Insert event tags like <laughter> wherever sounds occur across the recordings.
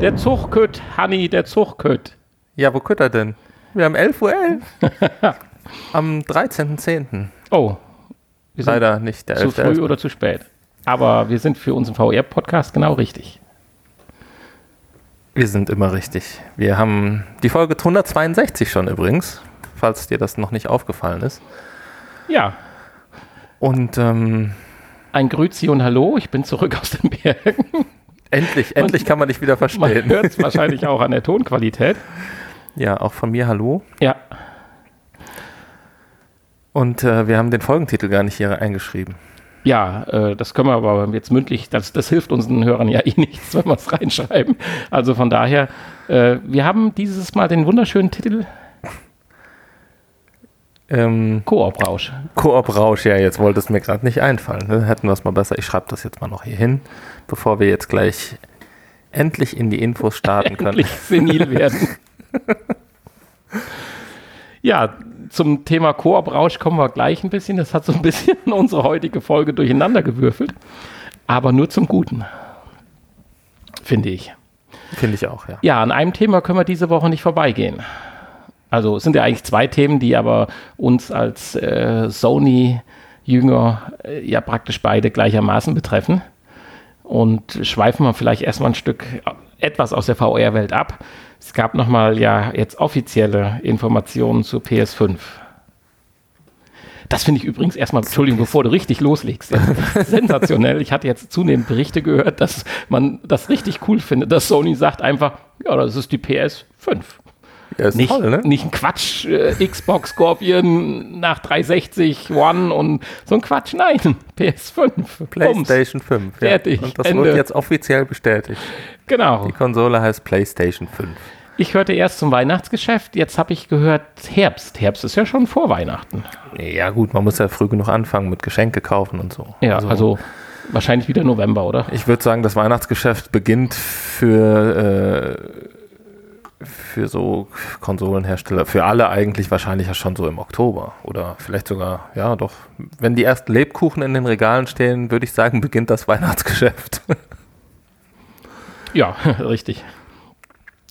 Der Zuchkütt, Hanni, der Zuchkütt. Ja, wo kütt er denn? Wir haben 11.11 Uhr. <laughs> Am 13.10. Oh, Leider nicht der zu 11.11. früh oder zu spät. Aber wir sind für unseren VR-Podcast genau richtig. Wir sind immer richtig. Wir haben die Folge 162 schon übrigens, falls dir das noch nicht aufgefallen ist. Ja, Und ähm, ein Grüezi und Hallo, ich bin zurück aus den Bergen. Endlich, endlich kann man dich wieder Man verstehen. hört es <laughs> wahrscheinlich auch an der Tonqualität. Ja, auch von mir Hallo. Ja, Und äh, wir haben den Folgentitel gar nicht hier eingeschrieben. ja, äh, das können wir aber jetzt mündlich, das, das hilft unseren Hörern ja eh nichts, wenn wir es <laughs> reinschreiben. Also von daher, äh, wir haben dieses Mal den wunderschönen Titel Ähm, Koop-Rausch. Koop-Rausch, ja, jetzt wollte es mir gerade nicht einfallen. Ne? Hätten wir es mal besser. Ich schreibe das jetzt mal noch hier hin, bevor wir jetzt gleich endlich in die Infos starten können. Endlich senil werden. <laughs> ja, zum Thema Koop-Rausch kommen wir gleich ein bisschen. Das hat so ein bisschen <laughs> unsere heutige Folge durcheinander gewürfelt. Aber nur zum Guten. Finde ich. Finde ich auch, ja. Ja, an einem Thema können wir diese Woche nicht vorbeigehen. Also es sind ja eigentlich zwei Themen, die aber uns als äh, Sony-Jünger äh, ja praktisch beide gleichermaßen betreffen. Und schweifen wir vielleicht erstmal ein Stück etwas aus der VR-Welt ab. Es gab nochmal ja jetzt offizielle Informationen zur PS5. Das finde ich übrigens erstmal, Entschuldigung, bevor du richtig loslegst. <laughs> Sensationell. Ich hatte jetzt zunehmend Berichte gehört, dass man das richtig cool findet, dass Sony sagt einfach, ja, das ist die PS5. Ja ist Nicht, toll, ne? nicht ein Quatsch, äh, Xbox Scorpion nach 360 One und so ein Quatsch. Nein, <laughs> PS5. Bums. PlayStation 5. Ja. Fertig, Und das Ende. wird jetzt offiziell bestätigt. Genau. Die Konsole heißt PlayStation 5. Ich hörte erst zum Weihnachtsgeschäft, jetzt habe ich gehört Herbst. Herbst ist ja schon vor Weihnachten. Ja, gut, man muss ja früh genug anfangen mit Geschenke kaufen und so. Ja, also, wahrscheinlich wieder November, oder? Ich würde sagen, das Weihnachtsgeschäft beginnt für, äh, für so Konsolenhersteller, für alle eigentlich wahrscheinlich schon so im Oktober. Oder vielleicht sogar, ja doch. Wenn die ersten Lebkuchen in den Regalen stehen, würde ich sagen, beginnt das Weihnachtsgeschäft. <laughs> Ja, <laughs> richtig.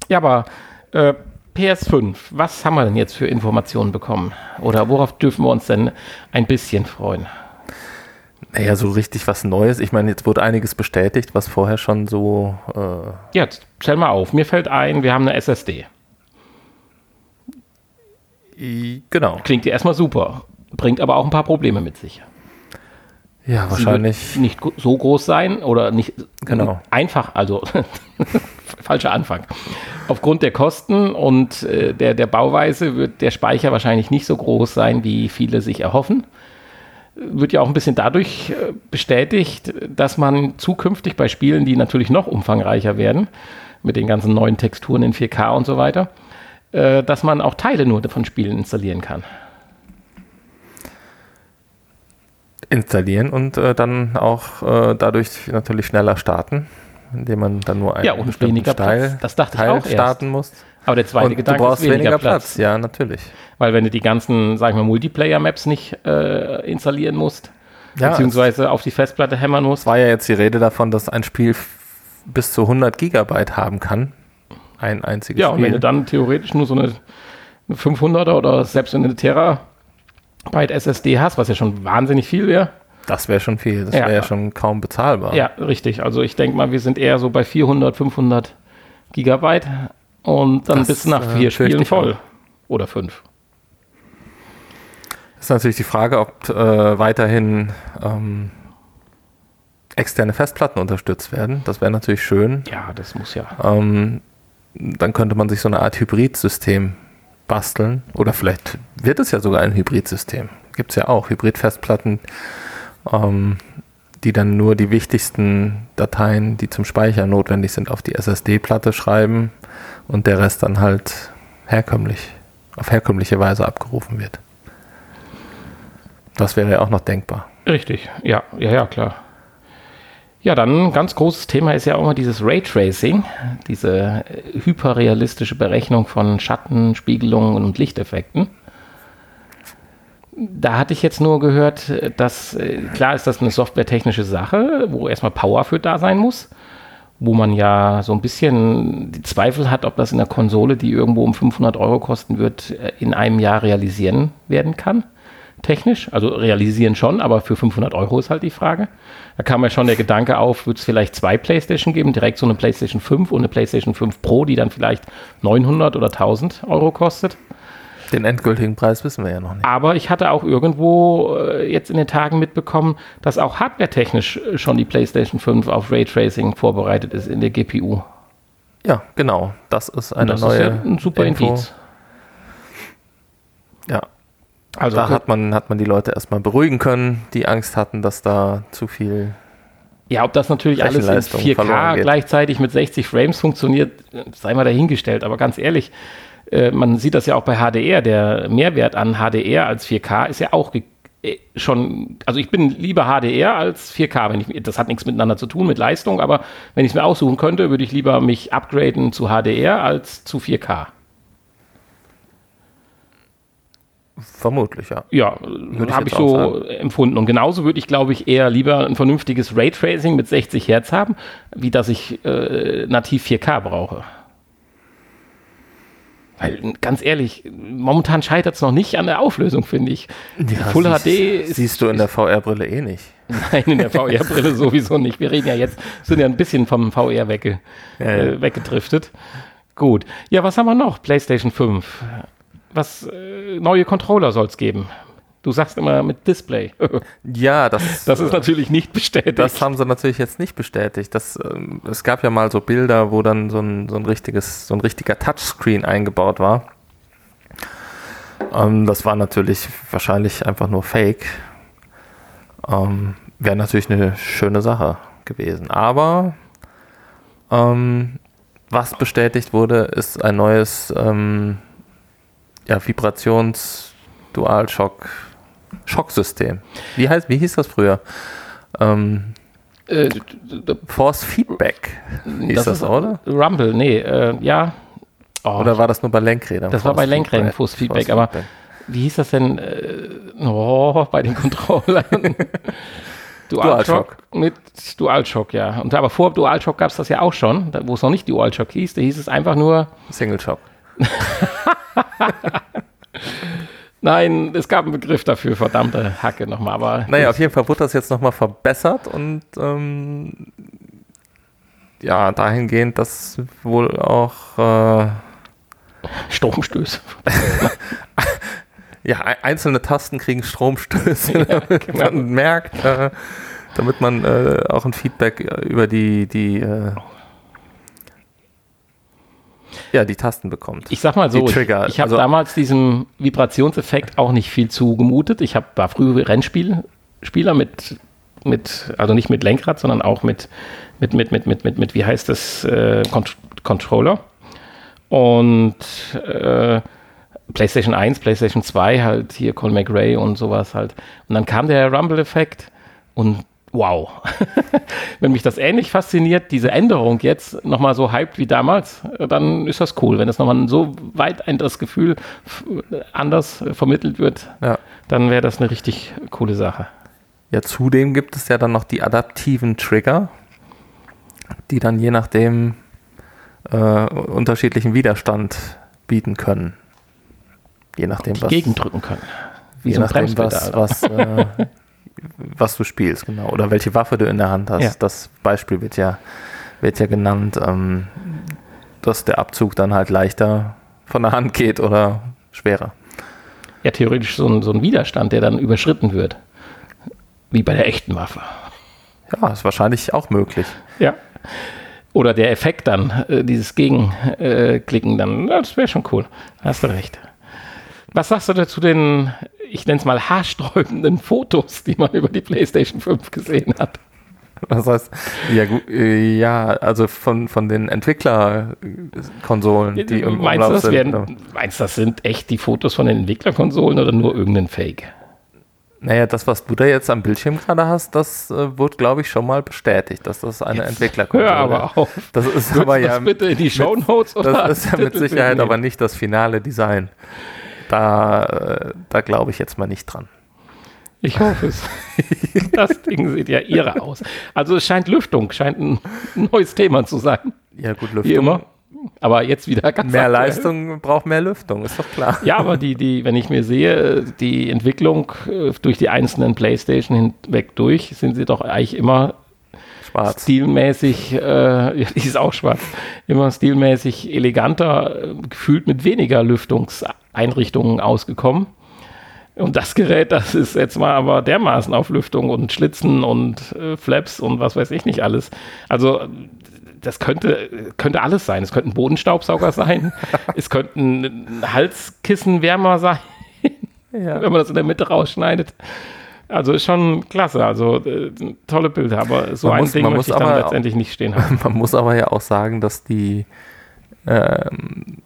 Ja, aber äh, PS5, was haben wir denn jetzt für Informationen bekommen? Oder worauf dürfen wir uns denn ein bisschen freuen? Naja, so richtig was Neues. Ich meine, jetzt wurde einiges bestätigt, was vorher schon so. Äh, Ja, jetzt stell mal auf. Mir fällt ein, wir haben eine SSD. genau. Klingt ja erstmal super, bringt aber auch ein paar Probleme mit sich. Ja, Sie wahrscheinlich. wird nicht so groß sein oder nicht Genau. einfach, also <laughs> falscher Anfang. Aufgrund der Kosten und äh, der, der Bauweise wird der Speicher wahrscheinlich nicht so groß sein, wie viele sich erhoffen. Wird ja auch ein bisschen dadurch äh, bestätigt, dass man zukünftig bei Spielen, die natürlich noch umfangreicher werden, mit den ganzen neuen Texturen in 4K und so weiter, äh, dass man auch Teile nur von Spielen installieren kann. installieren und äh, dann auch äh, dadurch natürlich schneller starten, indem man dann nur einen Ja, und weniger Teil, Platz. Das dachte ich Teil auch erst. starten muss. Aber der zweite Und du Gedanke brauchst ist weniger, Platz. Ja, natürlich. Weil wenn du die ganzen, sag ich mal, Multiplayer-Maps nicht äh, installieren musst, Ja, beziehungsweise auf die Festplatte hämmern musst. Es war ja jetzt die Rede davon, dass ein Spiel bis zu 100 Gigabyte haben kann. Ein einziges Ja, und wenn Spiel. du dann theoretisch nur so eine, eine 500er oder selbst eine Terabyte SSD hast, was ja schon wahnsinnig viel wäre. das wäre schon viel. Das Ja. wäre ja schon kaum bezahlbar. Ja, richtig. Also ich denke mal, wir sind eher so bei 400, 500 Gigabyte und dann Das, bist du nach äh, vier fürchte Spielen voll. Oder fünf. Ist natürlich die Frage, ob äh, weiterhin ähm, externe Festplatten unterstützt werden. Das wäre natürlich schön. Ja, das muss ja. Ähm, dann könnte man sich so eine Art Hybridsystem basteln. Oder vielleicht wird es ja sogar ein Hybridsystem. Gibt es ja auch Hybridfestplatten, ähm, die dann nur die wichtigsten Dateien, die zum Speichern notwendig sind, auf die SSD-Platte schreiben und der Rest dann halt herkömmlich, auf herkömmliche Weise abgerufen wird. Das wäre ja auch noch denkbar. Richtig, ja, ja, ja, klar. Ja, dann ein ganz großes Thema ist ja auch mal dieses Raytracing, diese äh, hyperrealistische Berechnung von Schatten, Spiegelungen und Lichteffekten. Da hatte ich jetzt nur gehört, dass äh, klar ist das eine softwaretechnische Sache, wo erstmal Power für da sein muss. Wo man ja so ein bisschen die Zweifel hat, ob das in der Konsole, die irgendwo um 500 Euro kosten wird, äh, in einem Jahr realisieren werden kann. Technisch, also realisieren schon, aber für 500 Euro ist halt die Frage. Da kam ja schon der Gedanke auf, wird es vielleicht zwei PlayStation geben, direkt so eine PlayStation 5 und eine PlayStation 5 Pro, die dann vielleicht 900 oder 1000 Euro kostet. Den endgültigen Preis wissen wir ja noch nicht. Aber ich hatte auch irgendwo äh, jetzt in den Tagen mitbekommen, dass auch hardware-technisch äh, schon die PlayStation 5 auf Raytracing vorbereitet ist in der GPU. Ja, genau. Das ist eine das neue ist ja ein super Info. Indiz. Ja, Also da hat man, hat man die Leute erstmal beruhigen können, die Angst hatten, dass da zu viel. Ja, ob das natürlich alles in Rechenleistung verloren 4K geht. gleichzeitig mit 60 Frames funktioniert, äh, sei mal dahingestellt. Aber ganz ehrlich, äh, man sieht das ja auch bei HDR. Der Mehrwert an HDR als 4K ist ja auch äh, schon, also ich bin lieber HDR als 4K. Wenn ich, das hat nichts miteinander zu tun mit Leistung, aber wenn ich es mir aussuchen könnte, würde ich lieber mich upgraden zu HDR als zu 4K. Vermutlich, ja. Ja, ich habe ich auch so empfunden. Und genauso würde ich, glaube ich, eher lieber ein vernünftiges Raytracing mit 60 Hertz haben, wie dass ich äh, nativ 4K brauche. Weil, ganz ehrlich, momentan scheitert es noch nicht an der Auflösung, finde ich. Full siehst, HD ist, siehst du in der VR-Brille eh nicht. Nein, in der <laughs> VR-Brille sowieso nicht. Wir reden ja jetzt, sind ja ein bisschen vom VR wegge, Ja, ja. Äh, weggedriftet. Gut. Ja, was haben wir noch? PlayStation 5. Was, äh, neue Controller soll es geben. Du sagst immer mit Display. <laughs> Ja, das, Das ist natürlich nicht bestätigt. das haben sie natürlich jetzt nicht bestätigt. Das, ähm, es gab ja mal so Bilder, wo dann so ein, so ein richtiges, so ein richtiger Touchscreen eingebaut war. Ähm, das war natürlich wahrscheinlich einfach nur Fake. Ähm, Wäre natürlich eine schöne Sache gewesen. Aber ähm, was bestätigt wurde, ist ein neues ähm, ja, Vibrations-Dualshock Schocksystem. Wie heißt, wie hieß das früher? Ähm, äh, Force Feedback hieß das, ist oder? Rumble, nee, äh, ja. Oh, Oder war das nur bei Lenkrädern? das war bei Force Lenkrädern. Force Feedback, Force aber Feedback. wie hieß das denn? Äh, oh, bei den Controllern. <laughs> DualShock. Mit DualShock, ja. Und aber vor DualShock gab es das ja auch schon, wo es noch nicht DualShock hieß. Da hieß es einfach nur, Single Shock. <laughs> nein, es gab einen Begriff dafür, verdammte Hacke nochmal. Aber Naja, auf jeden Fall wurde das jetzt nochmal verbessert und ähm, ja, dahingehend, dass wohl auch äh, Stromstöße. <laughs> ja, ei- einzelne Tasten kriegen Stromstöße, <laughs> damit genau. man merkt, äh, damit man äh, auch ein Feedback äh, über die, die äh, ja, die Tasten bekommt. Ich sag mal so, ich, ich habe also- damals diesem Vibrationseffekt auch nicht viel zugemutet. Ich hab, war früher Rennspielspieler mit, mit, also nicht mit Lenkrad, sondern auch mit, mit, mit, mit, mit, mit, mit wie heißt das, äh, Cont Controller. Und äh, PlayStation 1, PlayStation 2, halt hier Colin McRae und sowas halt. Und dann kam der Rumble-Effekt und wow. <laughs> Wenn mich das ähnlich fasziniert, diese Änderung jetzt nochmal so hyped wie damals, dann ist das cool. Wenn das nochmal so weit ein das Gefühl anders vermittelt wird, Ja. dann wäre das eine richtig coole Sache. Ja, zudem gibt es ja dann noch die adaptiven Trigger, die dann je nachdem äh, unterschiedlichen Widerstand bieten können. Je nachdem, was, Gegendrücken können. Je so nachdem, was, was, äh, <laughs> was du spielst, genau. Oder welche Waffe du in der Hand hast. Ja. Das Beispiel wird ja, wird ja genannt, ähm, dass der Abzug dann halt leichter von der Hand geht oder schwerer. Ja, theoretisch so ein, so ein Widerstand, der dann überschritten wird. Wie bei der echten Waffe. Ja, ist wahrscheinlich auch möglich. Ja. Oder der Effekt dann, äh, dieses Gegenklicken Klicken dann, das wäre schon cool. Hast du recht. Was sagst du dazu den, ich nenne es mal haarsträubenden Fotos, die man über die PlayStation 5 gesehen hat? Das heißt, ja, äh, ja also von, von den Entwicklerkonsolen, die im meinst, du, Umlauf das sind. werden, meinst du, das sind echt die Fotos von den Entwicklerkonsolen oder nur irgendein Fake? Naja, das, was du da jetzt am Bildschirm gerade hast, das äh, wurde, glaube ich, schon mal bestätigt, dass das eine Entwicklerkonsole Hör aber auf. Das ist Willst aber das ja, bitte in die Shownotes oder das ist ja <laughs> mit Sicherheit aber nicht das finale Design. Da, äh, da glaube ich jetzt mal nicht dran. Ich hoffe es. <laughs> das Ding sieht ja irre aus. Also es scheint Lüftung, scheint ein neues Thema zu sein. Ja, gut, Lüftung. Wie immer. Aber jetzt wieder ganz Mehr aktuell. Leistung braucht mehr Lüftung, ist doch klar. Ja, aber die, die, wenn ich mir sehe, die Entwicklung äh, durch die einzelnen Playstation hinweg durch, sind sie doch eigentlich immer schwarz. stilmäßig, äh, <laughs> die ist auch schwarz, immer stilmäßig eleganter, gefühlt mit weniger Lüftungseinrichtungen ausgekommen. Und das Gerät, das ist jetzt mal aber dermaßen auf Lüftung und Schlitzen und äh, Flaps und was weiß ich nicht alles. Also das könnte, könnte alles sein. Es könnte ein Bodenstaubsauger sein. <laughs> es könnte ein Halskissenwärmer sein, ja. wenn man das in der Mitte rausschneidet. Also ist schon klasse, also äh, tolle Bilder, aber so man ein muss, Ding möchte ich dann letztendlich nicht stehen haben. <laughs> Man muss aber ja auch sagen, dass die ähm,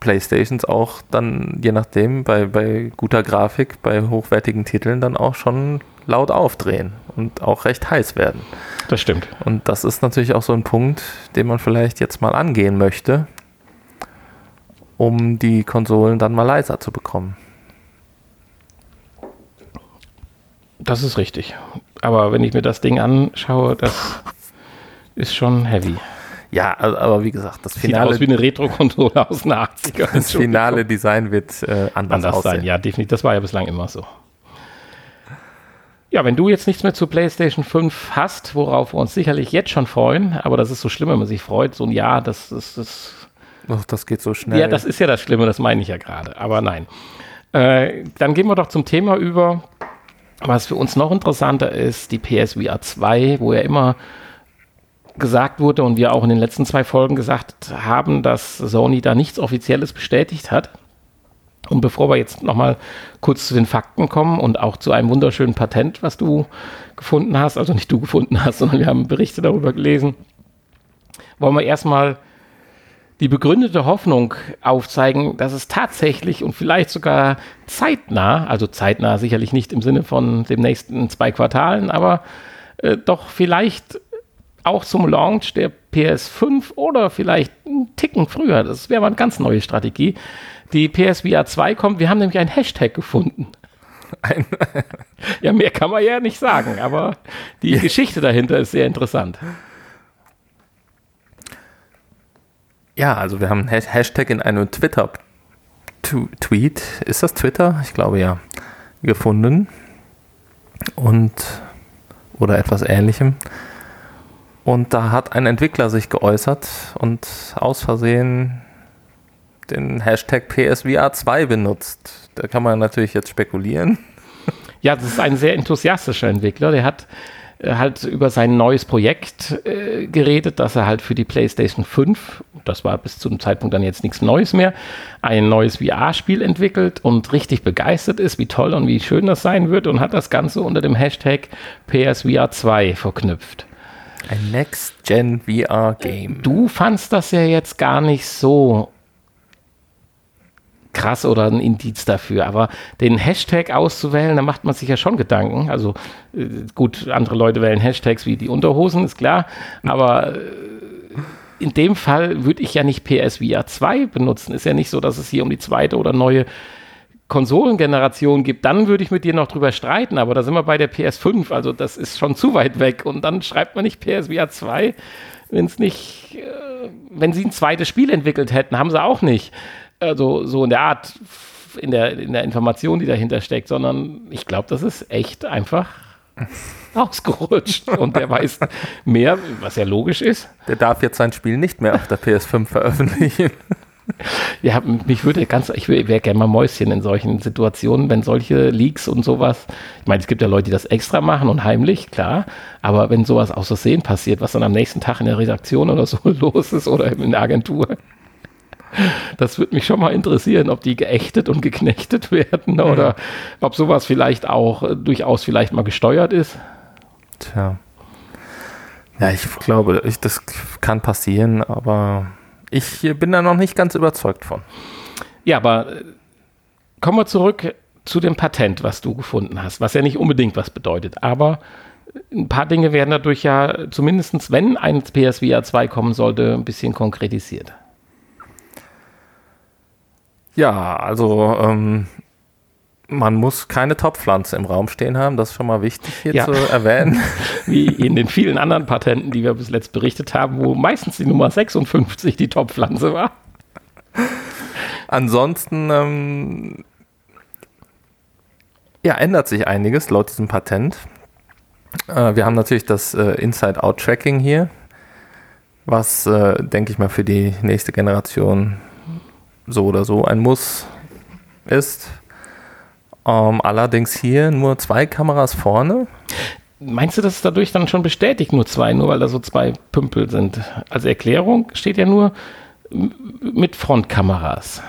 Playstations auch dann, je nachdem, bei, bei guter Grafik, bei hochwertigen Titeln dann auch schon laut aufdrehen und auch recht heiß werden. Das stimmt. Und das ist natürlich auch so ein Punkt, den man vielleicht jetzt mal angehen möchte, um die Konsolen dann mal leiser zu bekommen. Das ist richtig. Aber wenn ich mir das Ding anschaue, das ist schon heavy. Ja, aber wie gesagt, das Finale. Sieht aus wie eine Retro-Konsole aus den 80ern. Das finale Design wird äh, anders, anders aussehen. sein. Ja, definitiv. Das war ja bislang immer so. Ja, wenn du jetzt nichts mehr zu PlayStation 5 hast, worauf wir uns sicherlich jetzt schon freuen, aber das ist so schlimm, wenn man sich freut, so ein Jahr, das ist. Das, das, das geht so schnell. Ja, das ist ja das Schlimme, das meine ich ja gerade, aber nein. Äh, dann gehen wir doch zum Thema über, was für uns noch interessanter ist, die PSVR 2, wo ja immer gesagt wurde und wir auch in den letzten zwei Folgen gesagt haben, dass Sony da nichts Offizielles bestätigt hat. Und bevor wir jetzt nochmal kurz zu den Fakten kommen und auch zu einem wunderschönen Patent, was du gefunden hast, also nicht du gefunden hast, <laughs> sondern wir haben Berichte darüber gelesen, wollen wir erstmal die begründete Hoffnung aufzeigen, dass es tatsächlich und vielleicht sogar zeitnah, also zeitnah sicherlich nicht im Sinne von den nächsten zwei Quartalen, aber äh, doch vielleicht auch zum Launch der PS5 oder vielleicht einen Ticken früher, das wäre mal eine ganz neue Strategie, die PSVR 2 kommt. Wir haben nämlich einen Hashtag gefunden. Ein <laughs> ja, mehr kann man ja nicht sagen, aber die. Geschichte dahinter ist sehr interessant. Ja, also wir haben einen Hashtag in einem Twitter-Tweet, ist das Twitter? Ich glaube ja, gefunden. Und, oder etwas ähnlichem. Und da hat ein Entwickler sich geäußert und aus Versehen den Hashtag PSVR2 benutzt. Da kann man natürlich jetzt spekulieren. Ja, das ist ein sehr enthusiastischer Entwickler. Der hat äh, halt über sein neues Projekt äh, geredet, dass er halt für die PlayStation 5, das war bis zu dem Zeitpunkt dann jetzt nichts Neues mehr, ein neues VR-Spiel entwickelt und richtig begeistert ist, wie toll und wie schön das sein wird und hat das Ganze unter dem Hashtag PSVR2 verknüpft. Ein Next-Gen VR-Game. Du fandst das ja jetzt gar nicht so krass oder ein Indiz dafür. Aber den Hashtag auszuwählen, da macht man sich ja schon Gedanken. Also äh, gut, andere Leute wählen Hashtags wie die Unterhosen, ist klar. Aber äh, in dem Fall würde ich ja nicht PSVR 2 benutzen. Ist ja nicht so, dass es hier um die zweite oder neue Konsolengeneration gibt, dann würde ich mit dir noch drüber streiten, aber da sind wir bei der PS5, also das ist schon zu weit weg. Und dann schreibt man nicht PSVR 2, wenn es nicht, äh, wenn sie ein zweites Spiel entwickelt hätten, haben sie auch nicht also so in der Art, in der, in der Information, die dahinter steckt, sondern ich glaube, das ist echt einfach <laughs> ausgerutscht und der weiß mehr, was ja logisch ist. Der darf jetzt sein Spiel nicht mehr auf der PS5 veröffentlichen. <laughs> Ja, mich würde ganz, ich wäre gerne mal Mäuschen in solchen Situationen, wenn solche Leaks und sowas. Ich meine, es gibt ja Leute, die das extra machen und heimlich, klar. Aber wenn sowas aus Versehen passiert, was dann am nächsten Tag in der Redaktion oder so <laughs> los ist oder in der Agentur, das würde mich schon mal interessieren, ob die geächtet und geknechtet werden oder ja. ob sowas vielleicht auch äh, durchaus vielleicht mal gesteuert ist. Tja. Ja, ich glaube, ich, das kann passieren, aber ich bin da noch nicht ganz überzeugt von. Ja, aber äh, kommen wir zurück zu dem Patent, was du gefunden hast, was ja nicht unbedingt was bedeutet, aber ein paar Dinge werden dadurch ja zumindest, wenn ein PSVR 2 kommen sollte, ein bisschen konkretisiert. Ja, also ähm, Man muss keine Topfpflanze im Raum stehen haben, das ist schon mal wichtig hier Ja. zu erwähnen. <laughs> <laughs> Wie in den vielen anderen Patenten, die wir bis letzt berichtet haben, wo meistens die Nummer 56 die Top-Pflanze war. Ansonsten ähm, ja, ändert sich einiges laut diesem Patent. Äh, wir haben natürlich das äh, Inside-Out-Tracking hier, was, äh, denke ich mal, für die nächste Generation so oder so ein Muss ist. Ähm, allerdings hier nur zwei Kameras vorne. Meinst du, das ist dadurch dann schon bestätigt, nur zwei, nur weil da so zwei Pümpel sind? Als Erklärung steht ja nur mit Frontkameras.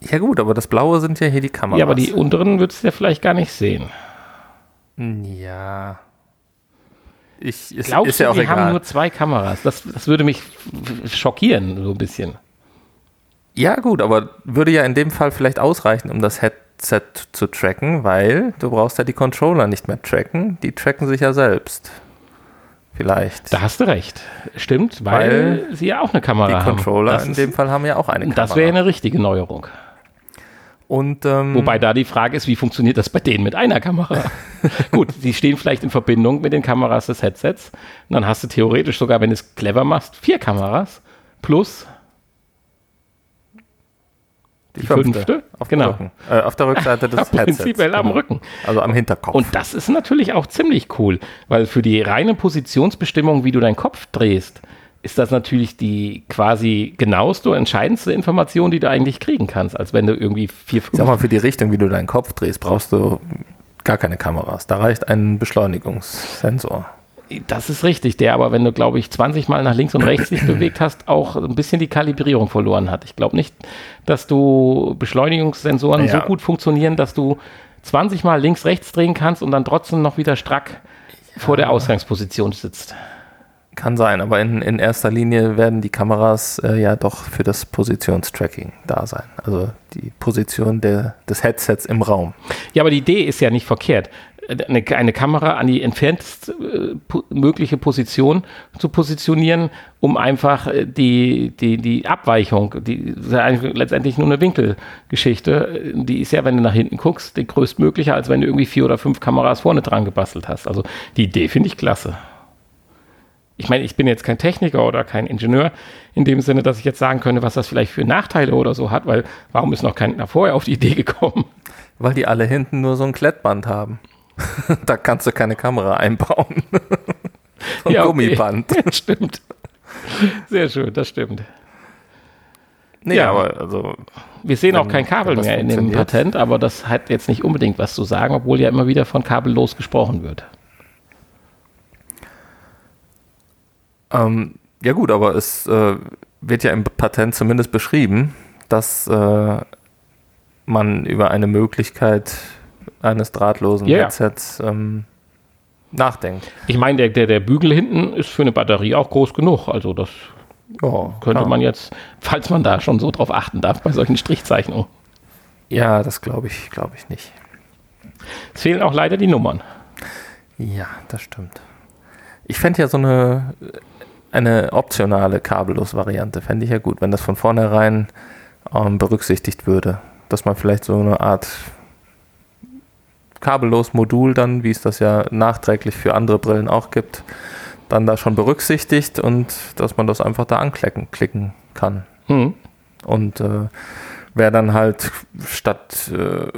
Ja gut, aber das Blaue sind ja hier die Kameras. Ja, aber die unteren würdest du ja vielleicht gar nicht sehen. Ja. Ich, ist, Glaubst ist ja du, auch die egal. haben nur zwei Kameras? Das, das würde mich schockieren, so ein bisschen. Ja, gut, aber würde ja in dem Fall vielleicht ausreichen, um das Headset zu tracken, weil du brauchst ja die Controller nicht mehr tracken. Die tracken sich ja selbst. Vielleicht. Da hast du recht. Stimmt, weil, sie ja auch eine Kamera die haben. Controller Das in dem Fall haben ja auch eine Kamera. Das wäre eine richtige Neuerung. Und ähm, Wobei da die Frage ist, wie funktioniert das bei denen mit einer Kamera? <laughs> Gut, die stehen vielleicht in Verbindung mit den Kameras des Headsets. Und dann hast du theoretisch sogar, wenn du es clever machst, vier Kameras plus die fünfte. auf, Genau. äh, auf der Rückseite des <laughs> Headsets. prinzipiell am genau. Rücken. Also am Hinterkopf. Und das ist natürlich auch ziemlich cool, weil für die reine Positionsbestimmung, wie du deinen Kopf drehst, ist das natürlich die quasi genaueste, entscheidendste Information, die du eigentlich kriegen kannst, als wenn du irgendwie vier, ich sag mal, für die Richtung, wie du deinen Kopf drehst, brauchst du gar keine Kameras. Da reicht ein Beschleunigungssensor. Das ist richtig, der aber, wenn du, glaube ich, 20 Mal nach links und rechts dich <clears throat> bewegt hast, auch ein bisschen die Kalibrierung verloren hat. Ich glaube nicht, dass du Beschleunigungssensoren so Ja. gut funktionieren, dass du 20 Mal links, rechts drehen kannst und dann trotzdem noch wieder strack vor der Ausgangsposition sitzt. Kann sein, aber in, in erster Linie werden die Kameras äh, ja doch für das Positionstracking da sein. Also die Position der, des Headsets im Raum. Ja, aber die Idee ist ja nicht verkehrt. Eine, eine Kamera an die entferntest äh, mögliche Position zu positionieren, um einfach äh, die, die, die Abweichung, die ist ja letztendlich nur eine Winkelgeschichte, die ist ja, wenn du nach hinten guckst, die größtmögliche, als wenn du irgendwie vier oder fünf Kameras vorne dran gebastelt hast. Also die Idee finde ich klasse. Ich meine, ich bin jetzt kein Techniker oder kein Ingenieur in dem Sinne, dass ich jetzt sagen könnte, was das vielleicht für Nachteile oder so hat, weil warum ist noch keiner vorher auf die Idee gekommen? Weil die alle hinten nur so ein Klettband haben. <laughs> da kannst du keine Kamera einbauen. so <laughs> ein Ja, okay. Gummiband. <laughs> stimmt. Sehr schön, das stimmt. Nee, Ja. aber also Wir sehen auch kein Kabel mehr in dem. Patent, aber das hat jetzt nicht unbedingt was zu sagen, obwohl ja immer wieder von kabellos gesprochen wird. Ähm, ja gut, aber es äh, wird ja im Patent zumindest beschrieben, dass äh, man über eine Möglichkeit eines drahtlosen ja. Headsets ähm, nachdenkt. Ich meine, der, der, der Bügel hinten ist für eine Batterie auch groß genug. Also das Ja, könnte klar. man jetzt, falls man da schon so drauf achten darf, bei solchen Strichzeichnungen. Ja, das glaube ich, glaube ich nicht. Es fehlen auch leider die Nummern. Ja, das stimmt. Ich fände ja so eine, eine optionale Kabellos-Variante, fände ich ja gut, wenn das von vornherein ähm, berücksichtigt würde. Dass man vielleicht so eine Art Kabellos-Modul dann, wie es das ja nachträglich für andere Brillen auch gibt, dann da schon berücksichtigt und dass man das einfach da anklicken klicken kann. Hm. Und äh, wer dann halt statt, äh,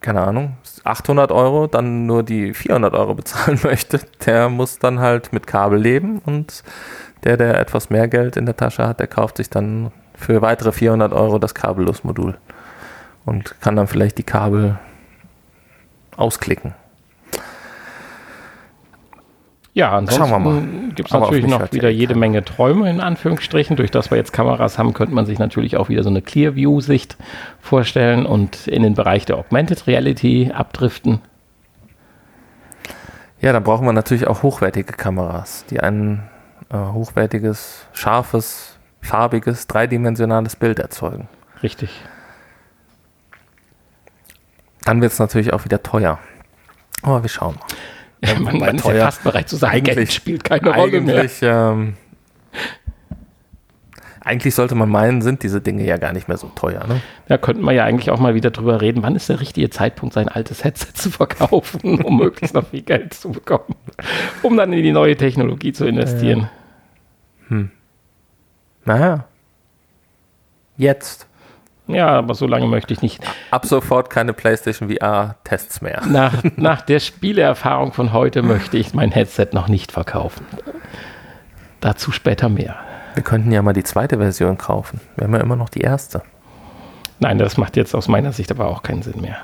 keine Ahnung, 800 Euro dann nur die 400 Euro bezahlen <laughs> möchte, der muss dann halt mit Kabel leben und der, der etwas mehr Geld in der Tasche hat, der kauft sich dann für weitere 400 Euro das Kabellos-Modul und kann dann vielleicht die Kabel ausklicken. Ja, ansonsten gibt es natürlich noch wieder jede. Menge Träume in Anführungsstrichen. Durch das wir jetzt Kameras haben, könnte man sich natürlich auch wieder so eine Clear-View-Sicht vorstellen und in den Bereich der Augmented Reality abdriften. Ja, dann brauchen wir natürlich auch hochwertige Kameras, die ein äh, hochwertiges, scharfes, farbiges, dreidimensionales Bild erzeugen. Richtig. Dann wird es natürlich auch wieder teuer. Aber wir schauen mal. Ja, man, man ist ja fast bereit zu sagen, Geld eigentlich- spielt keine Rolle mehr. Eigentlich, ähm, Eigentlich sollte man meinen, sind diese Dinge ja gar nicht mehr so teuer. Ne? Da könnten wir ja eigentlich auch mal wieder drüber reden, wann ist der richtige Zeitpunkt, sein altes Headset <laughs> zu verkaufen, um möglichst noch viel Geld zu bekommen, um dann in die neue Technologie zu investieren. Hm. Naja. Jetzt. Ja, aber so lange möchte ich nicht. Ab sofort keine PlayStation VR-Tests mehr. Nach, nach der Spieleerfahrung von heute möchte ich mein Headset noch nicht verkaufen. Dazu später mehr. Wir könnten ja mal die zweite Version kaufen. Wir haben ja immer noch die erste. Nein, das macht jetzt aus meiner Sicht aber auch keinen Sinn mehr.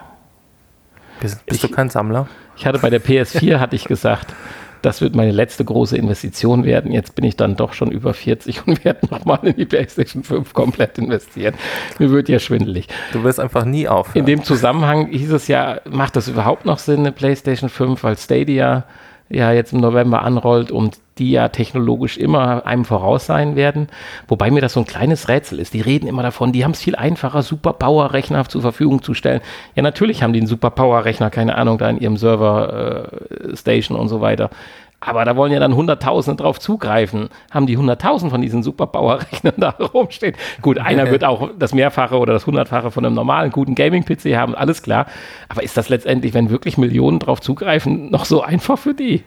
Bist, bist ich, du kein Sammler? Ich hatte bei der PS4, hatte ich gesagt, das wird meine letzte große Investition werden. Jetzt bin ich dann doch schon über 40 und werde nochmal in die PlayStation 5 komplett investieren. Mir wird ja schwindelig. Du wirst einfach nie aufhören. In dem Zusammenhang hieß es ja, macht das überhaupt noch Sinn, eine PlayStation 5, weil Stadia ja jetzt im November anrollt und die ja technologisch immer einem voraus sein werden. Wobei mir das so ein kleines Rätsel ist. Die reden immer davon, die haben es viel einfacher, Super Power Rechner zur Verfügung zu stellen. Ja, natürlich haben die einen Super Power Rechner, keine Ahnung, da in ihrem Server äh, und so weiter. Aber da wollen ja dann Hunderttausende drauf zugreifen. Haben die Hunderttausend von diesen Superpower-Rechnern <laughs> da rumstehen? Gut, einer wird auch das Mehrfache oder das Hundertfache von einem normalen, guten Gaming-PC haben, alles klar. Aber ist das letztendlich, wenn wirklich Millionen drauf zugreifen, noch so einfach für die?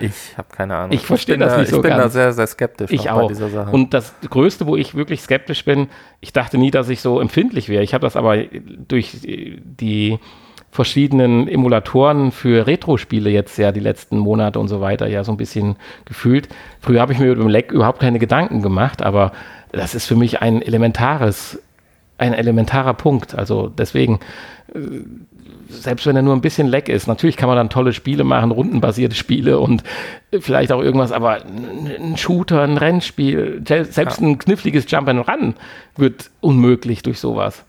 Ich habe keine Ahnung. Ich verstehe das da, nicht so Ich bin ganz. da sehr, sehr skeptisch ich auch. Und das Größte, wo ich wirklich skeptisch bin, ich dachte nie, dass ich so empfindlich wäre. Ich habe das aber durch die verschiedenen Emulatoren für Retro-Spiele jetzt ja die letzten Monate und so weiter ja so ein bisschen gefühlt. Früher habe ich mir über dem Leck überhaupt keine Gedanken gemacht, aber das ist für mich ein elementares, ein elementarer Punkt. Also deswegen, selbst wenn er nur ein bisschen leck ist, natürlich kann man dann tolle Spiele machen, rundenbasierte Spiele und vielleicht auch irgendwas, aber ein Shooter, ein Rennspiel, selbst ein kniffliges Jump and Run wird unmöglich durch sowas.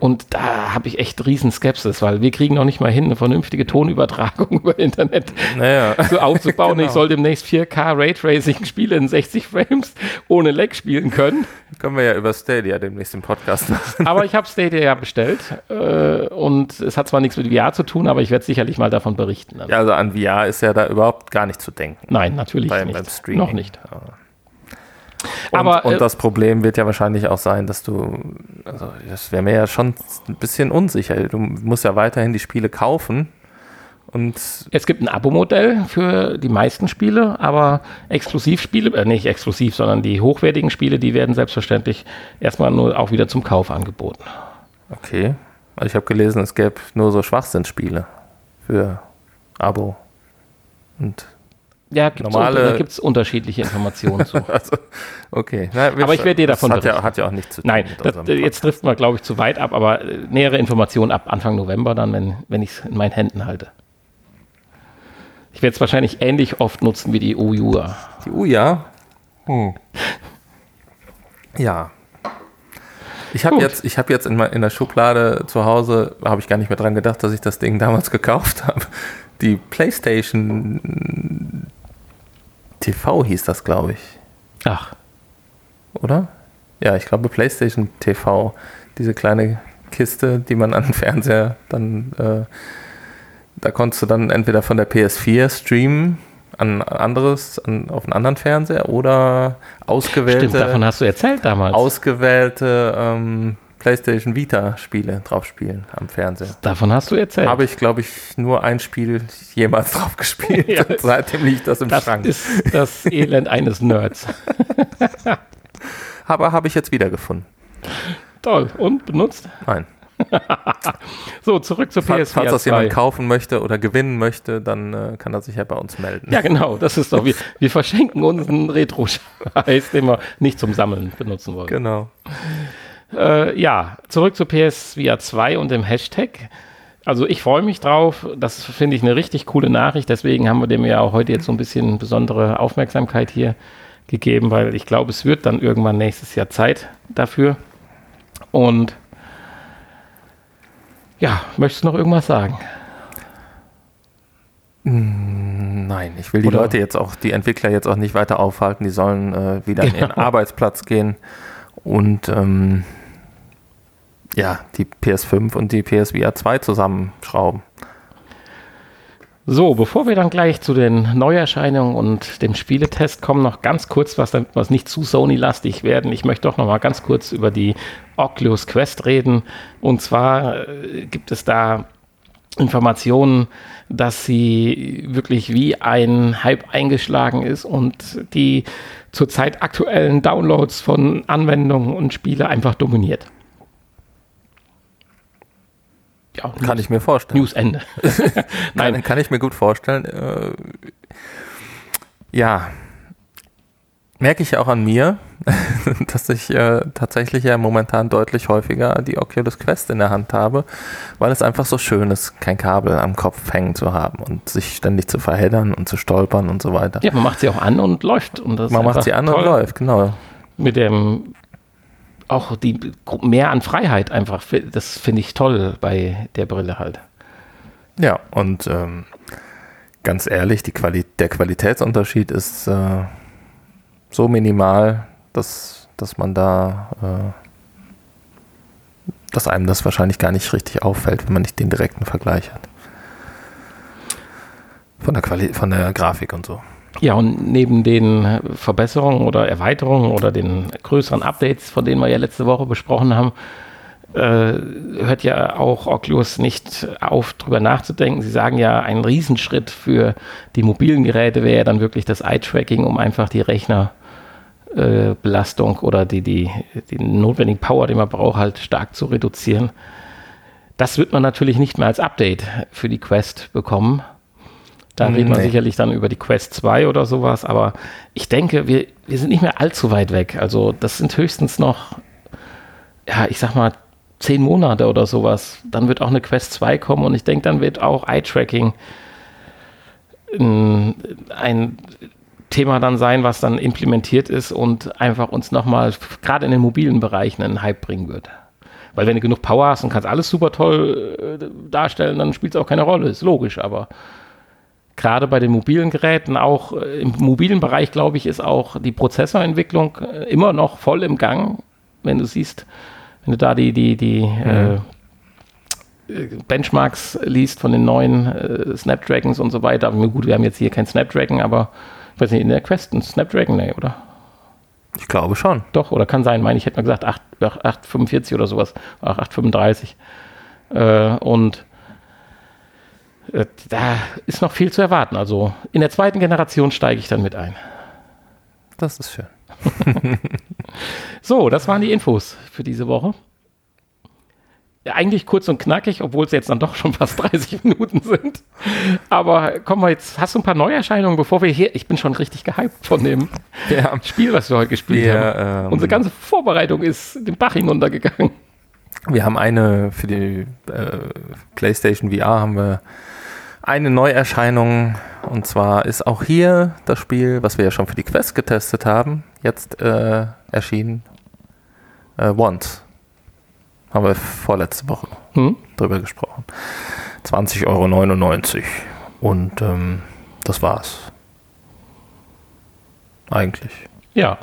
Und da habe ich echt riesen Skepsis, weil wir kriegen noch nicht mal hin, eine vernünftige Tonübertragung <laughs> über Internet naja. <laughs> so aufzubauen. genau. Ich soll demnächst 4K Raytracing-Spiele in 60 Frames ohne Lag spielen können. Können wir ja über Stadia demnächst im Podcast machen. Aber ich habe Stadia ja bestellt äh, und es hat zwar nichts mit VR zu tun, aber ich werde sicherlich mal davon berichten. Also. Ja, also an VR ist ja da überhaupt gar nicht zu denken. Nein, natürlich beim, nicht. Beim Streaming. Noch nicht. Aber Aber, und äh, das Problem wird ja wahrscheinlich auch sein, dass du, also das wäre mir ja schon ein bisschen unsicher. Du musst ja weiterhin die Spiele kaufen. Und es gibt ein Abo-Modell für die meisten Spiele, aber Exklusivspiele, äh, nicht exklusiv, sondern die hochwertigen Spiele, die werden selbstverständlich erstmal nur auch wieder zum Kauf angeboten. Okay. Also ich habe gelesen, es gäbe nur so Schwachsinnsspiele für Abo. Und ja, gibt's normale. da gibt es unterschiedliche Informationen zu. <laughs> also, okay. Na, aber ich werde dir davon das hat ja, hat ja, auch nichts zu tun. Nein, das, jetzt trifft man, glaube ich, zu weit ab, aber äh, nähere Informationen ab Anfang November dann, wenn, wenn ich es in meinen Händen halte. Ich werde es wahrscheinlich ähnlich oft nutzen wie die Uja. Die Uja? Hm. Ja. Ich habe jetzt, ich hab jetzt in, in der Schublade zu Hause, habe ich gar nicht mehr dran gedacht, dass ich das Ding damals gekauft <laughs> habe. Die PlayStation TV hieß das, glaube ich. Ach. Oder? Ja, ich glaube PlayStation TV. Diese kleine Kiste, die man an den Fernseher dann, äh, da konntest du dann entweder von der PS4 streamen an anderes, an, auf einen anderen Fernseher oder ausgewählte. Stimmt, davon hast du erzählt damals. Ausgewählte ähm, PlayStation Vita-Spiele drauf spielen am Fernseher. Davon hast du erzählt. Habe ich, glaube ich, nur ein Spiel jemals <laughs> drauf gespielt. ja, seitdem liegt das im das Schrank. Das ist das Elend eines Nerds. <laughs> Aber habe ich jetzt wiedergefunden. Toll. Und benutzt? Nein. <laughs> so, zurück zur PS4. Falls das jemand kaufen möchte oder gewinnen möchte, dann äh, kann er sich ja bei uns melden. Ja, genau. Das ist doch, wir, wir verschenken unseren Retro-Scheiß, den wir nicht zum Sammeln benutzen wollen. Genau. Äh, ja, zurück zu PSVR 2 und dem Hashtag. Also ich freue mich drauf. Das finde ich eine richtig coole Nachricht. Deswegen haben wir dem ja auch heute jetzt so ein bisschen besondere Aufmerksamkeit hier gegeben, weil ich glaube, es wird dann irgendwann nächstes Jahr Zeit dafür. Und ja, möchtest du noch irgendwas sagen? Hm, nein, ich will die Oder? Leute jetzt auch, die Entwickler jetzt auch nicht weiter aufhalten. Die sollen äh, wieder genau. in <laughs> ihren. Arbeitsplatz gehen und ähm, ja, die PS5 und die PSVR 2 zusammenschrauben. So, bevor wir dann gleich zu den Neuerscheinungen und dem Spieletest kommen, noch ganz kurz, was, damit wir nicht zu Sony-lastig werden. Ich möchte doch noch mal ganz kurz über die Oculus Quest reden. Und zwar äh, gibt es da Informationen, dass sie wirklich wie ein Hype eingeschlagen ist und die zurzeit aktuellen Downloads von Anwendungen und Spiele einfach dominiert. Ja, kann ich mir vorstellen. News Ende. <laughs> Nein, kann, kann ich mir gut vorstellen. Äh, ja, merke ich auch an mir, <laughs> dass ich äh, tatsächlich ja momentan deutlich häufiger die Oculus Quest in der Hand habe, weil es einfach so schön ist, kein Kabel am Kopf hängen zu haben und sich ständig zu verheddern und zu stolpern und so weiter. Ja, man macht sie auch an und läuft. Und man macht sie an und läuft, genau. Mit dem auch die mehr an Freiheit einfach, das finde ich toll bei der Brille halt. Ja, und ähm, ganz ehrlich, Quali der Qualitätsunterschied ist äh, so minimal, dass, dass man da, äh, dass einem das wahrscheinlich gar nicht richtig auffällt, wenn man nicht den direkten Vergleich hat. Von der, Quali von der Grafik und so. Ja, und neben den Verbesserungen oder Erweiterungen oder den größeren Updates, von denen wir ja letzte Woche besprochen haben, äh, hört ja auch Oculus nicht auf, darüber nachzudenken. Sie sagen ja, ein Riesenschritt für die mobilen Geräte wäre ja dann wirklich das Eye-Tracking, um einfach die Rechnerbelastung äh, oder die, die, den notwendigen Power, den man braucht, halt stark zu reduzieren. Das wird man natürlich nicht mehr als Update für die Quest bekommen. Da reden wir sicherlich dann über die Quest 2 oder sowas, aber ich denke, wir, wir sind nicht mehr allzu weit weg. Also das sind höchstens noch, ja, ich sag mal, zehn Monate oder sowas. Dann wird auch eine Quest 2 kommen und ich denke, dann wird auch Eye-Tracking ein Thema dann sein, was dann implementiert ist und einfach uns nochmal, gerade in den mobilen Bereichen, einen Hype bringen wird. Weil wenn du genug Power hast und kannst alles super toll äh, darstellen, dann spielt es auch keine Rolle, ist logisch, aber gerade bei den mobilen Geräten, auch äh, im mobilen Bereich, glaube ich, ist auch die Prozessorentwicklung äh, immer noch voll im Gang. Wenn du siehst, wenn du da die, die, die mhm. äh, Benchmarks liest von den neuen äh, Snapdragons und so weiter. Aber gut, wir haben jetzt hier kein Snapdragon, aber weiß nicht, in der Quest ein Snapdragon, nee, oder? Ich glaube schon. Doch, oder kann sein, meine ich, hätte mal gesagt 8, 845 oder sowas, 835. Äh, und äh, da ist noch viel zu erwarten. Also in der zweiten Generation steige ich dann mit ein. Das ist schön. <laughs> so, das waren die Infos für diese Woche. Ja, eigentlich kurz und knackig, obwohl es jetzt dann doch schon fast <laughs> 30 Minuten sind. Aber kommen wir jetzt, hast du ein paar Neuerscheinungen, bevor wir hier, ich bin schon richtig gehypt von dem <laughs> ja. Spiel, was wir heute gespielt wir, haben. Ähm, Unsere ganze Vorbereitung ist den Bach hinuntergegangen. Wir haben eine für die äh, PlayStation VR haben wir eine Neuerscheinung. Und zwar ist auch hier das Spiel, was wir ja schon für die Quest getestet haben, jetzt äh, erschienen. Äh, Once. Haben wir vorletzte Woche hm? drüber gesprochen. 20,99 Euro. Und ähm, das war's. Eigentlich. Ja.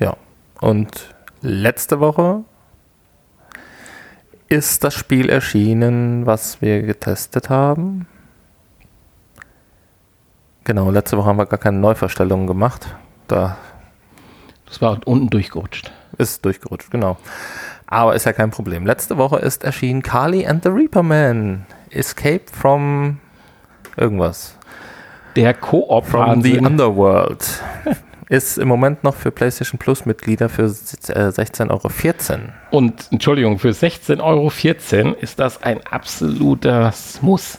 Ja. Und letzte Woche ist das Spiel erschienen, was wir getestet haben. Genau, letzte Woche haben wir gar keine Neuverstellungen gemacht. Da das war unten durchgerutscht. Ist durchgerutscht, genau. Aber ist ja kein Problem. Letzte Woche ist erschienen Carly and the Reaper Man. Escape from irgendwas. Der Koop From the Underworld. <laughs> ist im Moment noch für PlayStation Plus Mitglieder für 16,14 äh, Euro. Und Entschuldigung, für 16,14 Euro ist das ein absoluter Muss.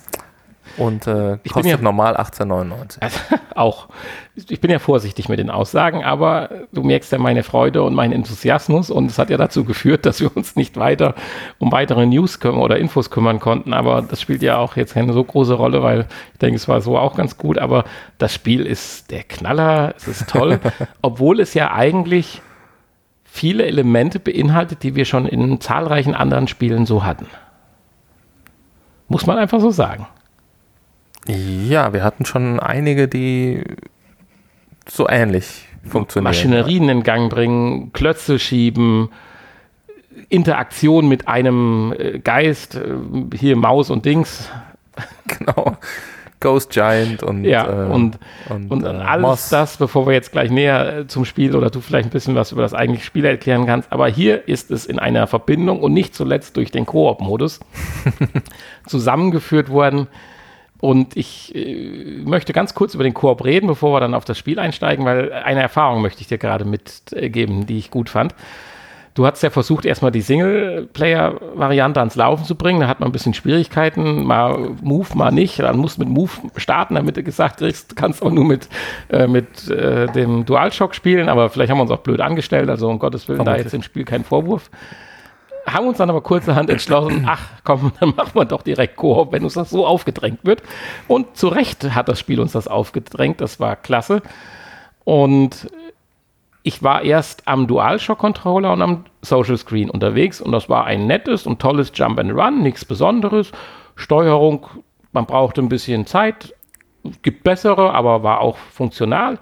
Und äh, ich kostet ja, normal 18,99. Also, <laughs> auch. Ich bin ja vorsichtig mit den Aussagen, aber du merkst ja meine Freude und meinen Enthusiasmus und es hat ja dazu geführt, <laughs> dass wir uns nicht weiter um weitere News kümmern oder Infos kümmern konnten. Aber das spielt ja auch jetzt keine so große Rolle, weil ich denke, es war so auch ganz gut. Aber das Spiel ist der Knaller, es ist toll, <laughs> obwohl es ja eigentlich viele Elemente beinhaltet, die wir schon in zahlreichen anderen Spielen so hatten. Muss man einfach so sagen. Ja, wir hatten schon einige, die so ähnlich funktionieren. Maschinerien in Gang bringen, Klötze schieben, Interaktion mit einem äh, Geist, äh, hier Maus und Dings. <laughs> Genau. Ghost Giant und, ja, äh, und, und, und äh, alles Moss. das, bevor wir jetzt gleich näher äh, zum Spiel oder du vielleicht ein bisschen was über das eigentliche Spiel erklären kannst. Aber hier ist es in einer Verbindung und nicht zuletzt durch den Koop-Modus <laughs> zusammengeführt worden. Und ich äh, möchte ganz kurz über den Koop reden, bevor wir dann auf das Spiel einsteigen, weil eine Erfahrung möchte ich dir gerade mitgeben, die ich gut fand. Du hast ja versucht, erstmal die Singleplayer-Variante ans Laufen zu bringen. Da hat man ein bisschen Schwierigkeiten. Mal Move, mal nicht. Dann musst du mit Move starten, damit du gesagt kriegst, du kannst auch nur mit, äh, mit äh, dem DualShock spielen. Aber vielleicht haben wir uns auch blöd angestellt. Also um Gottes Willen, da jetzt im Spiel kein Vorwurf. Haben uns dann aber kurzerhand entschlossen, <clears throat> ach komm, dann machen wir doch direkt Koop, wenn uns das so aufgedrängt wird. Und zu Recht hat das Spiel uns das aufgedrängt. Das war klasse. Und ich war erst am DualShock-Controller und am Social Screen unterwegs und das war ein nettes und tolles Jump and Run, nichts Besonderes. Steuerung, man brauchte ein bisschen Zeit, gibt bessere, aber war auch funktional.